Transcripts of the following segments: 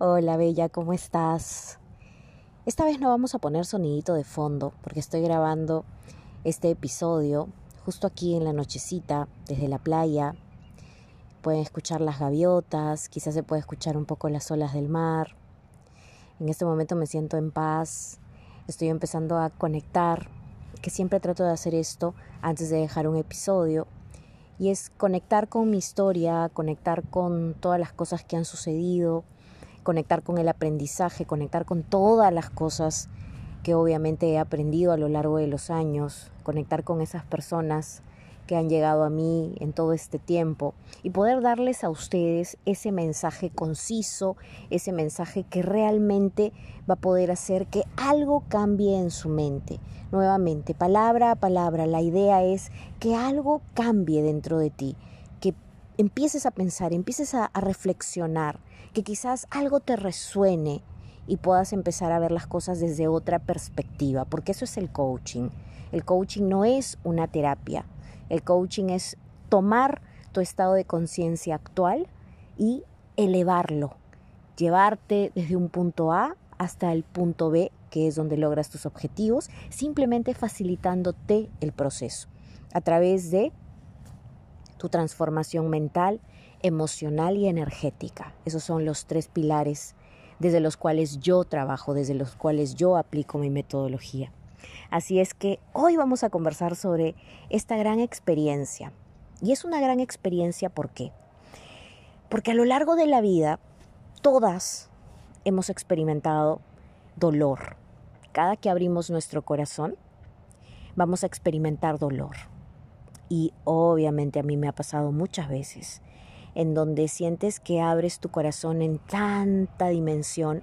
Hola Bella, ¿cómo estás? Esta vez no vamos a poner sonidito de fondo porque estoy grabando este episodio justo aquí en la nochecita, desde la playa. Pueden escuchar las gaviotas, quizás se puede escuchar un poco las olas del mar. En este momento me siento en paz, estoy empezando a conectar, que siempre trato de hacer esto antes de dejar un episodio y es conectar con mi historia, conectar con todas las cosas que han sucedido, conectar con el aprendizaje, conectar con todas las cosas que obviamente he aprendido a lo largo de los años, conectar con esas personas que han llegado a mí en todo este tiempo y poder darles a ustedes ese mensaje conciso, ese mensaje que realmente va a poder hacer que algo cambie en su mente. Nuevamente, palabra a palabra, la idea es que algo cambie dentro de ti, empieces a pensar, empieces a, reflexionar, que quizás algo te resuene y puedas empezar a ver las cosas desde otra perspectiva, porque eso es el coaching. El coaching no es una terapia, el coaching es tomar tu estado de conciencia actual y elevarlo, llevarte desde un punto A hasta el punto B, que es donde logras tus objetivos, simplemente facilitándote el proceso. A través de tu transformación mental, emocional y energética. Esos son los tres pilares desde los cuales yo trabajo, desde los cuales yo aplico mi metodología. Así es que hoy vamos a conversar sobre esta gran experiencia. Y es una gran experiencia ¿por qué? Porque a lo largo de la vida todas hemos experimentado dolor. Cada que abrimos nuestro corazón vamos a experimentar dolor. Y obviamente a mí me ha pasado muchas veces en donde sientes que abres tu corazón en tanta dimensión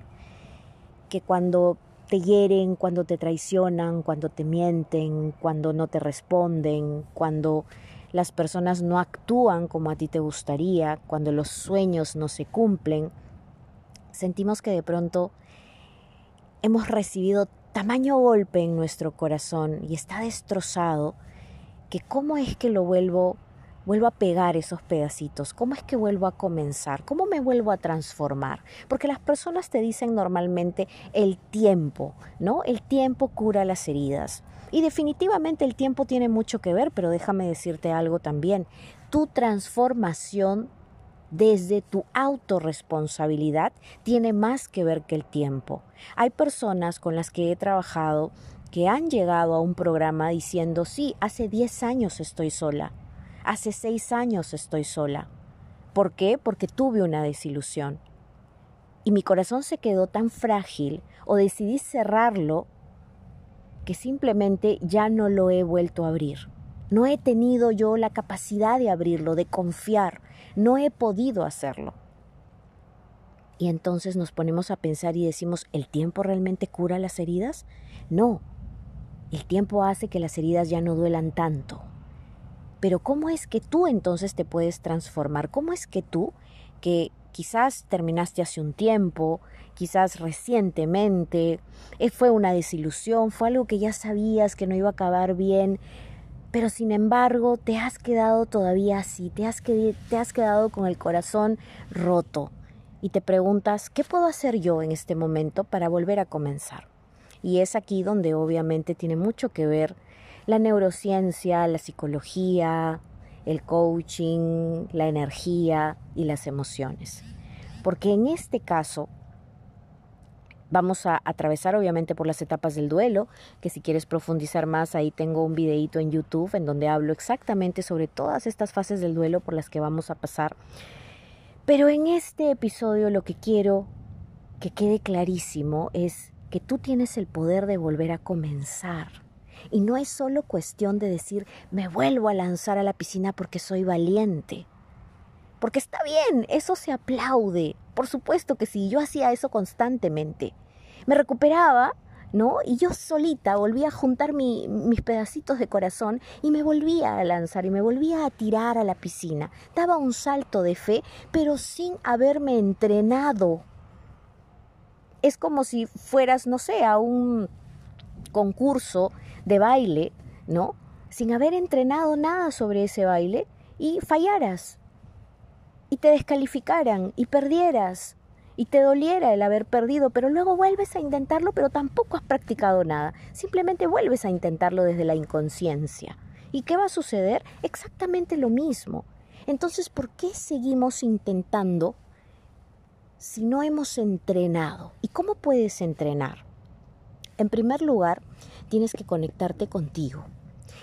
que cuando te hieren, cuando te traicionan, cuando te mienten, cuando no te responden, cuando las personas no actúan como a ti te gustaría, cuando los sueños no se cumplen, sentimos que de pronto hemos recibido tamaño golpe en nuestro corazón y está destrozado, que cómo es que lo vuelvo vuelvo a pegar esos pedacitos? ¿Cómo es que vuelvo a comenzar? ¿Cómo me vuelvo a transformar? Porque las personas te dicen normalmente el tiempo, ¿no? El tiempo cura las heridas. Y definitivamente el tiempo tiene mucho que ver, pero déjame decirte algo también. Tu transformación desde tu autorresponsabilidad tiene más que ver que el tiempo. Hay personas con las que he trabajado que han llegado a un programa diciendo, sí, hace 10 años estoy sola, Hace seis años estoy sola. ¿Por qué? Porque tuve una desilusión. Y mi corazón se quedó tan frágil o decidí cerrarlo que simplemente ya no lo he vuelto a abrir. No he tenido yo la capacidad de abrirlo, de confiar. No he podido hacerlo. Y entonces nos ponemos a pensar y decimos, ¿el tiempo realmente cura las heridas? No, el tiempo hace que las heridas ya no duelan tanto. Pero ¿cómo es que tú entonces te puedes transformar? ¿Cómo es que tú, que quizás terminaste hace un tiempo, quizás recientemente, eh, fue una desilusión, fue algo que ya sabías que no iba a acabar bien, pero sin embargo te has quedado todavía así, te has, te has quedado con el corazón roto y te preguntas, ¿qué puedo hacer yo en este momento para volver a comenzar? Y es aquí donde obviamente tiene mucho que ver la neurociencia, la psicología, el coaching, la energía y las emociones. Porque en este caso, Vamos a atravesar obviamente por las etapas del duelo, que si quieres profundizar más, ahí tengo un videito en YouTube en donde hablo exactamente sobre todas estas fases del duelo por las que vamos a pasar. Pero en este episodio lo que quiero que quede clarísimo es que tú tienes el poder de volver a comenzar. Y no es solo cuestión de decir, me vuelvo a lanzar a la piscina porque soy valiente. Porque está bien, eso se aplaude. Por supuesto que sí, yo hacía eso constantemente. Me recuperaba, ¿no? Y yo solita volvía a juntar mis pedacitos de corazón y me volvía a lanzar y me volvía a tirar a la piscina. Daba un salto de fe, pero sin haberme entrenado. Es como si fueras, no sé, a un concurso de baile, ¿no? Sin haber entrenado nada sobre ese baile y fallaras y te descalificaran y perdieras y te doliera el haber perdido, pero luego vuelves a intentarlo, pero tampoco has practicado nada. Simplemente vuelves a intentarlo desde la inconsciencia. ¿Y qué va a suceder? Exactamente lo mismo. Entonces, ¿por qué seguimos intentando si no hemos entrenado? ¿Y cómo puedes entrenar? En primer lugar, tienes que conectarte contigo.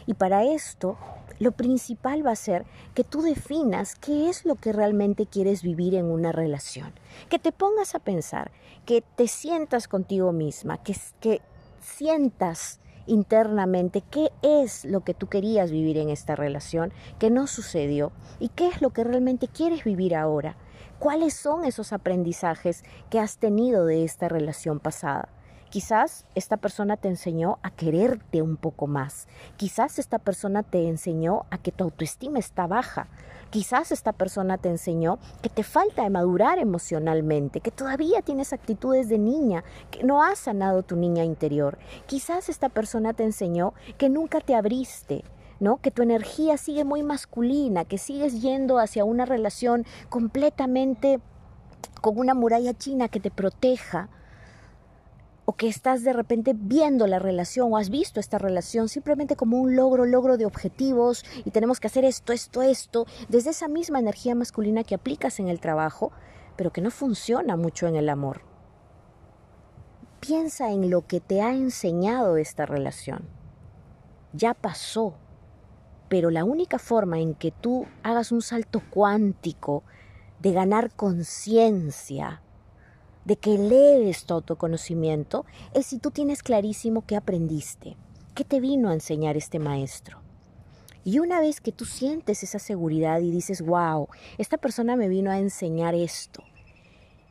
Y para esto lo principal va a ser que tú definas qué es lo que realmente quieres vivir en una relación, que te pongas a pensar, que te sientas contigo misma, que, que sientas internamente qué es lo que tú querías vivir en esta relación, que no sucedió, y qué es lo que realmente quieres vivir ahora. ¿Cuáles son esos aprendizajes que has tenido de esta relación pasada? Quizás esta persona te enseñó a quererte un poco más. Quizás esta persona te enseñó a que tu autoestima está baja. Quizás esta persona te enseñó que te falta madurar emocionalmente, que todavía tienes actitudes de niña, que no has sanado tu niña interior. Quizás esta persona te enseñó que nunca te abriste, ¿no? Que tu energía sigue muy masculina, que sigues yendo hacia una relación completamente con una muralla china que te proteja, o que estás de repente viendo la relación o has visto esta relación simplemente como un logro, logro de objetivos y tenemos que hacer esto, esto, esto, desde esa misma energía masculina que aplicas en el trabajo, pero que no funciona mucho en el amor. Piensa en lo que te ha enseñado esta relación. Ya pasó, pero la única forma en que tú hagas un salto cuántico de ganar conciencia, de que eleves tu autoconocimiento es si tú tienes clarísimo qué aprendiste, qué te vino a enseñar este maestro. Y una vez que tú sientes esa seguridad y dices, wow, esta persona me vino a enseñar esto,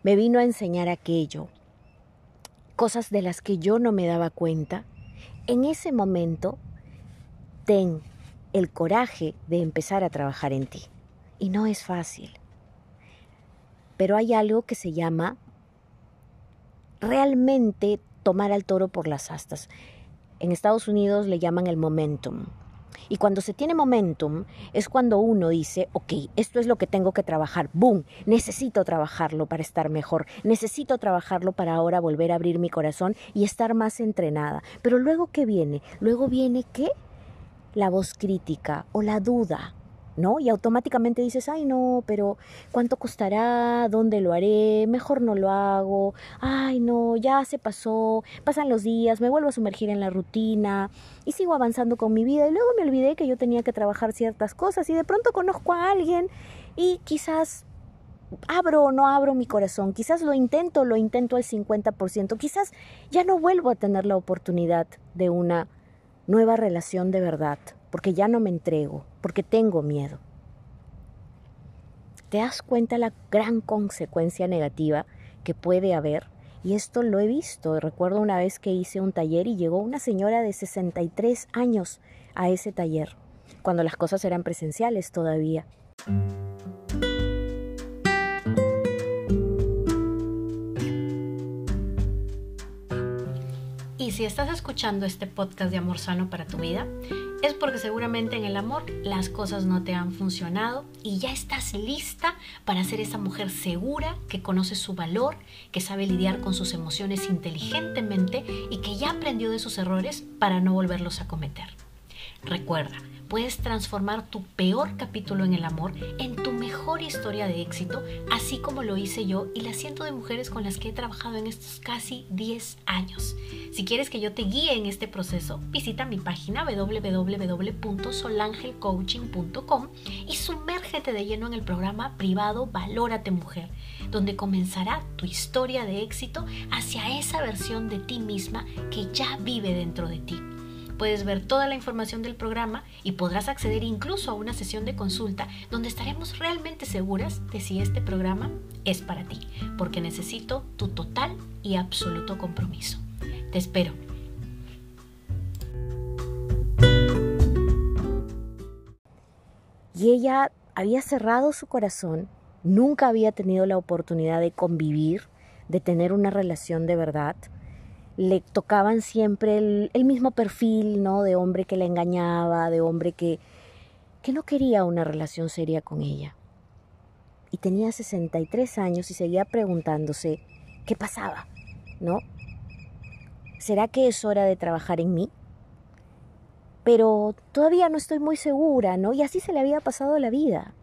me vino a enseñar aquello, cosas de las que yo no me daba cuenta, en ese momento ten el coraje de empezar a trabajar en ti. Y no es fácil. Pero hay algo que se llama realmente tomar al toro por las astas. En Estados Unidos le llaman el momentum. Y cuando se tiene momentum es cuando uno dice, ok, esto es lo que tengo que trabajar, boom, necesito trabajarlo para estar mejor, necesito trabajarlo para ahora volver a abrir mi corazón y estar más entrenada. Pero luego, ¿qué viene? Luego viene, ¿qué? La voz crítica o la duda ¿no? Y automáticamente dices, ay no, pero ¿cuánto costará? ¿Dónde lo haré? Mejor no lo hago. Ay no, ya se pasó. Pasan los días, me vuelvo a sumergir en la rutina y sigo avanzando con mi vida. Y luego me olvidé que yo tenía que trabajar ciertas cosas y de pronto conozco a alguien y quizás abro o no abro mi corazón, quizás lo intento, lo intento al 50%, quizás ya no vuelvo a tener la oportunidad de una nueva relación de verdad porque ya no me entrego, porque tengo miedo. ¿Te das cuenta la gran consecuencia negativa que puede haber? Y esto lo he visto. Recuerdo una vez que hice un taller y llegó una señora de 63 años a ese taller, cuando las cosas eran presenciales todavía. Y si estás escuchando este podcast de Amor Sano para tu vida, es porque seguramente en el amor las cosas no te han funcionado y ya estás lista para ser esa mujer segura que conoce su valor, que sabe lidiar con sus emociones inteligentemente y que ya aprendió de sus errores para no volverlos a cometer. Recuerda, puedes transformar tu peor capítulo en el amor en tu mejor historia de éxito, así como lo hice yo y las cientos de mujeres con las que he trabajado en estos casi 10 años. Si quieres que yo te guíe en este proceso, visita mi página www.solangelcoaching.com y sumérgete de lleno en el programa privado Valórate Mujer, donde comenzará tu historia de éxito hacia esa versión de ti misma que ya vive dentro de ti. Puedes ver toda la información del programa y podrás acceder incluso a una sesión de consulta donde estaremos realmente seguras de si este programa es para ti, porque necesito tu total y absoluto compromiso. Te espero. Y ella había cerrado su corazón, nunca había tenido la oportunidad de convivir, de tener una relación de verdad le tocaban siempre el, mismo perfil, ¿no? De hombre que la engañaba, de hombre que, que no quería una relación seria con ella. Y tenía 63 años y seguía preguntándose qué pasaba, ¿no? ¿Será que es hora de trabajar en mí? Pero todavía no estoy muy segura, ¿no? Y así se le había pasado la vida.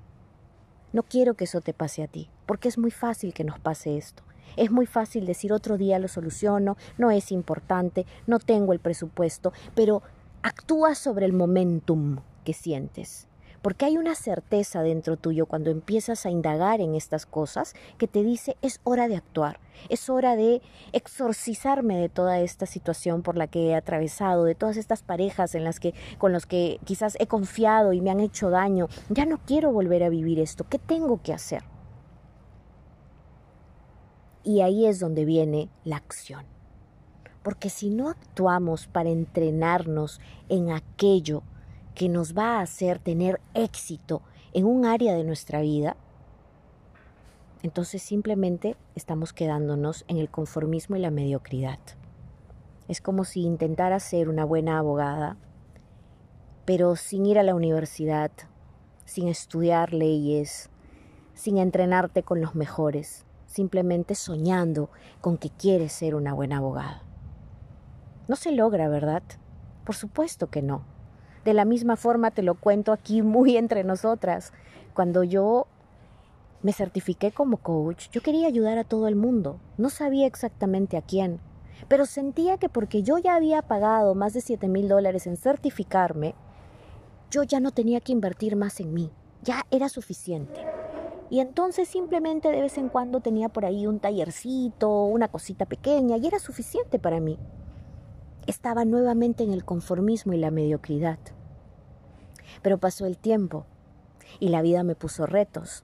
No quiero que eso te pase a ti, porque es muy fácil que nos pase esto. Es muy fácil decir otro día lo soluciono, no es importante, no tengo el presupuesto, pero actúa sobre el momentum que sientes. Porque hay una certeza dentro tuyo cuando empiezas a indagar en estas cosas que te dice es hora de actuar, es hora de exorcizarme de toda esta situación por la que he atravesado, de todas estas parejas en las que con los que quizás he confiado y me han hecho daño. Ya no quiero volver a vivir esto. ¿Qué tengo que hacer? Y ahí es donde viene la acción. Porque si no actuamos para entrenarnos en aquello que nos va a hacer tener éxito en un área de nuestra vida, entonces simplemente estamos quedándonos en el conformismo y la mediocridad. Es como si intentara ser una buena abogada, pero sin ir a la universidad, sin estudiar leyes, sin entrenarte con los mejores, simplemente soñando con que quieres ser una buena abogada. No se logra, ¿verdad? Por supuesto que no. De la misma forma te lo cuento aquí muy entre nosotras. Cuando yo me certifiqué como coach, yo quería ayudar a todo el mundo. No sabía exactamente a quién, pero sentía que porque yo ya había pagado más de 7 mil dólares en certificarme, yo ya no tenía que invertir más en mí. Ya era suficiente. Y entonces simplemente de vez en cuando tenía por ahí un tallercito, una cosita pequeña, y era suficiente para mí. Estaba nuevamente en el conformismo y la mediocridad. Pero pasó el tiempo y la vida me puso retos.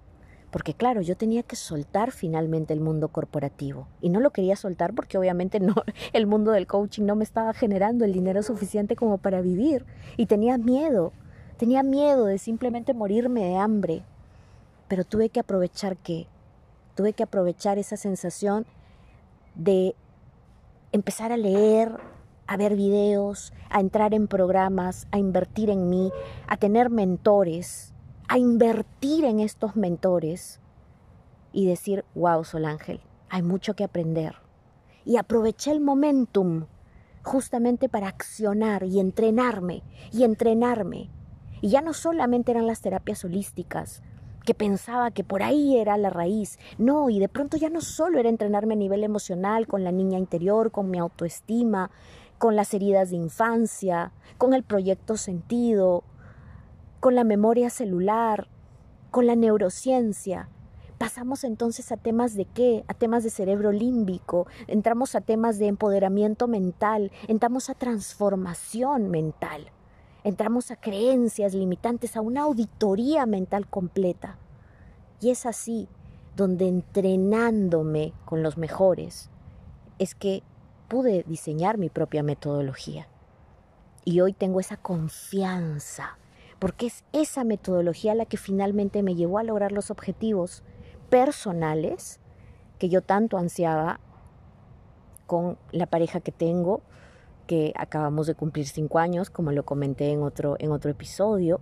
Porque claro, yo tenía que soltar finalmente el mundo corporativo. Y no lo quería soltar porque obviamente no, el mundo del coaching no me estaba generando el dinero suficiente como para vivir. Y tenía miedo, tenía miedo de simplemente morirme de hambre, pero tuve que aprovechar que tuve que aprovechar esa sensación de empezar a leer, a ver videos, a entrar en programas, a invertir en mí, a tener mentores, a invertir en estos mentores y decir, wow, Sol Ángel, hay mucho que aprender. Y aproveché el momentum justamente para accionar y entrenarme y entrenarme. Y ya no solamente eran las terapias holísticas, que pensaba que por ahí era la raíz. No, y de pronto ya no solo era entrenarme a nivel emocional, con la niña interior, con mi autoestima, con las heridas de infancia, con el proyecto sentido, con la memoria celular, con la neurociencia. Pasamos entonces a temas de qué? A temas de cerebro límbico, entramos a temas de empoderamiento mental, entramos a transformación mental. Entramos a creencias limitantes, a una auditoría mental completa. Y es así donde entrenándome con los mejores es que pude diseñar mi propia metodología. Y hoy tengo esa confianza, porque es esa metodología la que finalmente me llevó a lograr los objetivos personales que yo tanto ansiaba con la pareja que tengo, que acabamos de cumplir cinco años, como lo comenté en otro, en otro episodio,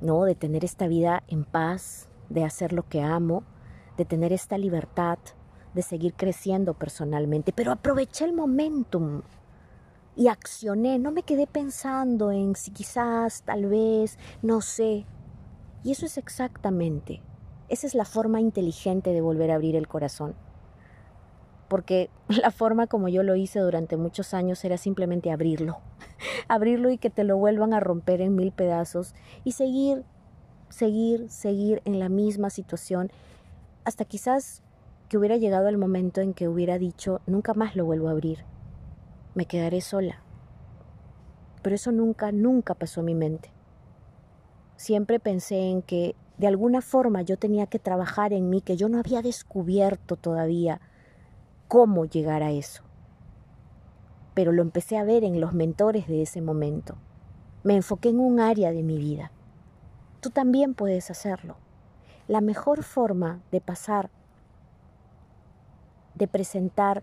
¿no? De tener esta vida en paz, de hacer lo que amo, de tener esta libertad, de seguir creciendo personalmente. Pero aproveché el momentum, y accioné, no me quedé pensando en si quizás, tal vez, no sé. Y eso es exactamente, esa es la forma inteligente de volver a abrir el corazón. Porque la forma como yo lo hice durante muchos años era simplemente abrirlo, abrirlo y que te lo vuelvan a romper en mil pedazos y seguir, seguir, seguir en la misma situación hasta quizás que hubiera llegado el momento en que hubiera dicho, nunca más lo vuelvo a abrir me quedaré sola. Pero eso nunca, nunca pasó a mi mente. Siempre pensé en que de alguna forma yo tenía que trabajar en mí, que yo no había descubierto todavía cómo llegar a eso. Pero lo empecé a ver en los mentores de ese momento. Me enfoqué en un área de mi vida. Tú también puedes hacerlo. La mejor forma de pasar, de presentar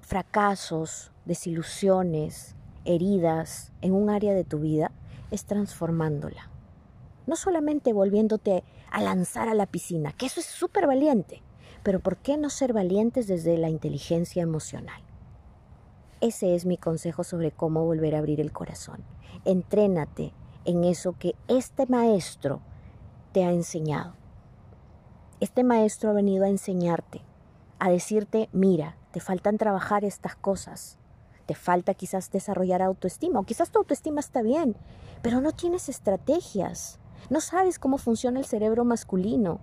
fracasos, desilusiones, heridas en un área de tu vida, es transformándola. No solamente volviéndote a lanzar a la piscina, que eso es súper valiente, pero ¿por qué no ser valientes desde la inteligencia emocional? Ese es mi consejo sobre cómo volver a abrir el corazón. Entrénate en eso que este maestro te ha enseñado. Este maestro ha venido a enseñarte, a decirte, mira, te faltan trabajar estas cosas. Te falta quizás desarrollar autoestima o quizás tu autoestima está bien, pero no tienes estrategias. No sabes cómo funciona el cerebro masculino.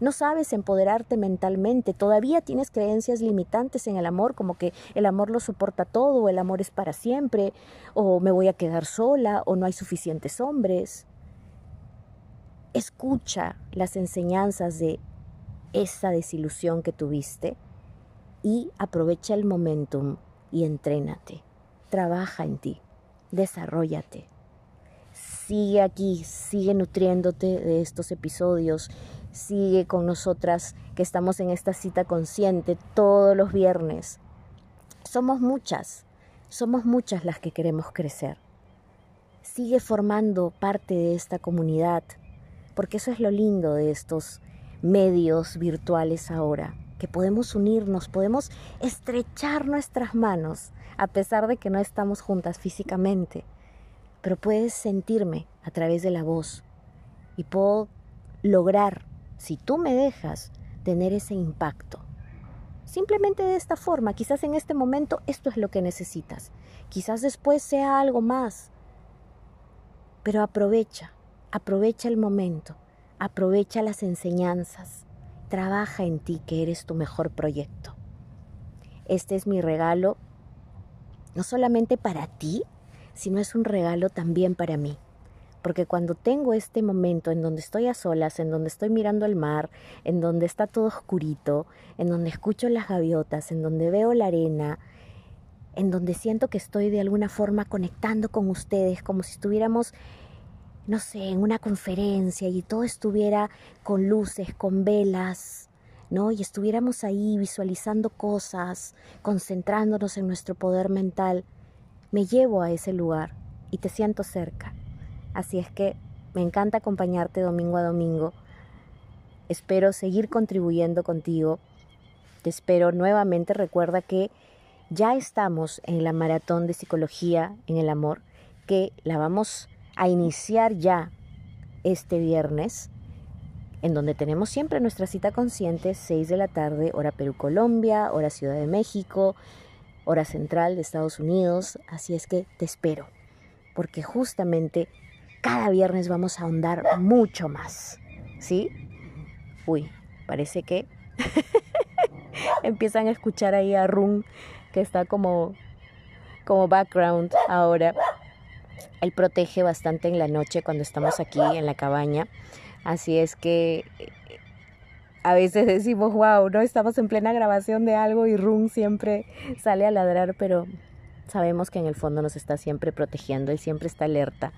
No sabes empoderarte mentalmente. Todavía tienes creencias limitantes en el amor, como que el amor lo soporta todo, el amor es para siempre, o me voy a quedar sola, o no hay suficientes hombres. Escucha las enseñanzas de esa desilusión que tuviste y aprovecha el momentum y entrénate. Trabaja en ti, desarrollate. Sigue aquí, sigue nutriéndote de estos episodios, sigue con nosotras que estamos en esta cita consciente todos los viernes. Somos muchas, somos muchas las que queremos crecer. Sigue formando parte de esta comunidad, porque eso es lo lindo de estos medios virtuales ahora que podemos unirnos, podemos estrechar nuestras manos, a pesar de que no estamos juntas físicamente. Pero puedes sentirme a través de la voz y puedo lograr, si tú me dejas, tener ese impacto. Simplemente de esta forma, quizás en este momento esto es lo que necesitas, quizás después sea algo más, pero aprovecha, aprovecha el momento, aprovecha las enseñanzas, Trabaja en ti que eres tu mejor proyecto. Este es mi regalo, no solamente para ti, sino es un regalo también para mí. Porque cuando tengo este momento en donde estoy a solas, en donde estoy mirando el mar, en donde está todo oscurito, en donde escucho las gaviotas, en donde veo la arena, en donde siento que estoy de alguna forma conectando con ustedes, como si estuviéramos no sé, en una conferencia y todo estuviera con luces, con velas, ¿no? Y estuviéramos ahí visualizando cosas, concentrándonos en nuestro poder mental, me llevo a ese lugar y te siento cerca. Así es que me encanta acompañarte domingo a domingo. Espero seguir contribuyendo contigo. Te espero nuevamente. Recuerda que ya estamos en la maratón de psicología en el amor, que la vamos a iniciar ya este viernes, en donde tenemos siempre nuestra cita consciente, 6 de la tarde, hora Perú, Colombia, hora Ciudad de México, hora central de Estados Unidos. Así es que te espero, porque justamente cada viernes vamos a ahondar mucho más. ¿Sí? Uy, parece que empiezan a escuchar ahí a Run, que está como, como background ahora. Él protege bastante en la noche cuando estamos aquí en la cabaña. Así es que a veces decimos, wow, no estamos en plena grabación de algo y Run siempre sale a ladrar, pero sabemos que en el fondo nos está siempre protegiendo, él siempre está alerta.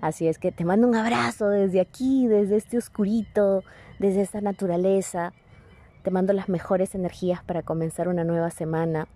Así es que te mando un abrazo desde aquí, desde este oscurito, desde esta naturaleza. Te mando las mejores energías para comenzar una nueva semana.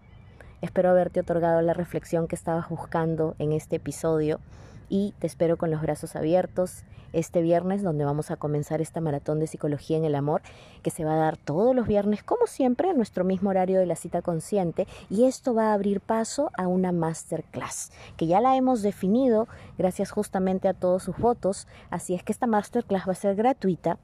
Espero haberte otorgado la reflexión que estabas buscando en este episodio y te espero con los brazos abiertos este viernes donde vamos a comenzar esta maratón de psicología en el amor que se va a dar todos los viernes como siempre en nuestro mismo horario de la cita consciente y esto va a abrir paso a una masterclass que ya la hemos definido gracias justamente a todos sus votos. Así es que esta masterclass va a ser gratuita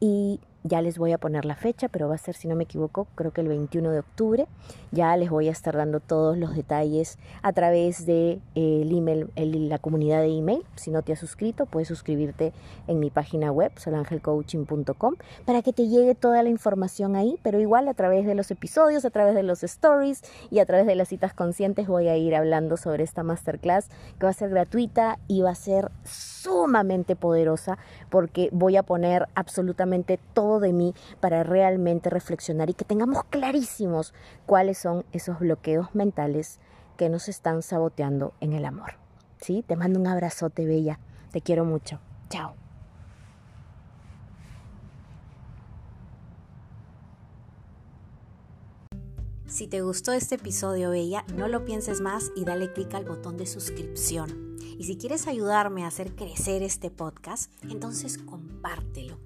y ya les voy a poner la fecha, pero va a ser, si no me equivoco, creo que el 21 de octubre. Ya les voy a estar dando todos los detalles a través de eh, el email, la comunidad de email. Si no te has suscrito, puedes suscribirte en mi página web, solangelcoaching.com, para que te llegue toda la información ahí, pero igual a través de los episodios, a través de los stories y a través de las citas conscientes voy a ir hablando sobre esta masterclass que va a ser gratuita y va a ser sumamente poderosa porque voy a poner absolutamente todo de mí para realmente reflexionar y que tengamos clarísimos cuáles son esos bloqueos mentales que nos están saboteando en el amor. ¿Sí? Te mando un abrazote, bella. Te quiero mucho. Chao. Si te gustó este episodio, Bella, no lo pienses más y dale clic al botón de suscripción. Y si quieres ayudarme a hacer crecer este podcast, entonces compártelo